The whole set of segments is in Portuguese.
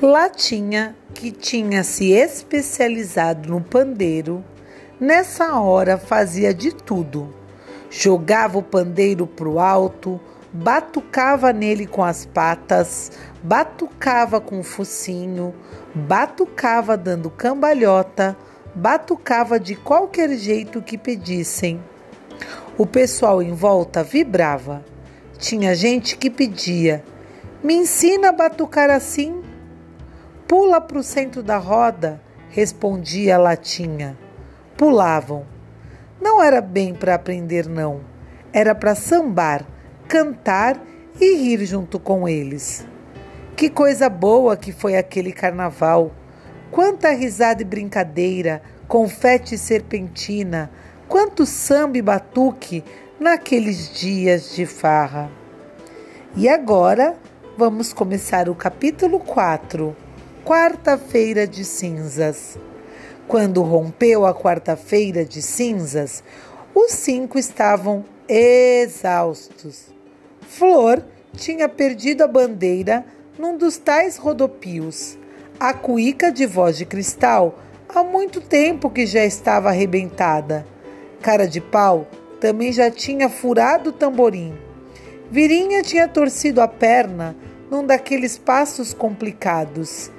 Latinha, que tinha se especializado no pandeiro, nessa hora fazia de tudo. Jogava o pandeiro pro alto, batucava nele com as patas, batucava com o focinho, batucava dando cambalhota, batucava de qualquer jeito que pedissem. O pessoal em volta vibrava. Tinha gente que pedia: Me ensina a batucar assim? Pula para o centro da roda, respondia a latinha. Pulavam. Não era bem para aprender, não. Era para sambar, cantar e rir junto com eles. Que coisa boa que foi aquele carnaval! Quanta risada e brincadeira, confete e serpentina, quanto samba e batuque naqueles dias de farra. E agora vamos começar o capítulo 4 quarta-feira de cinzas. Quando rompeu a quarta-feira de cinzas, os cinco estavam exaustos. Flor tinha perdido a bandeira num dos tais rodopios. A cuíca de voz de cristal há muito tempo que já estava arrebentada. Cara de pau também já tinha furado o tamborim. Virinha tinha torcido a perna num daqueles passos complicados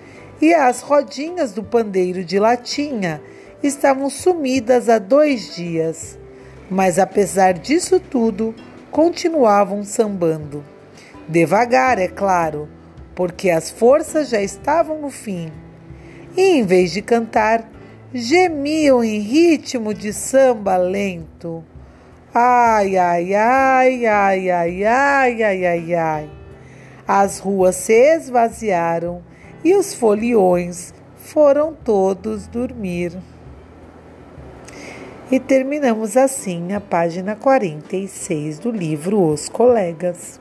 e as rodinhas do pandeiro de latinha estavam sumidas há dois dias. Mas apesar disso tudo, continuavam sambando. Devagar, é claro, porque as forças já estavam no fim. E em vez de cantar, gemiam em ritmo de samba lento. Ai, ai, ai, ai, ai, ai, ai, ai, ai. As ruas se esvaziaram e os foliões foram todos dormir. E terminamos assim a página 46 do livro Os Colegas.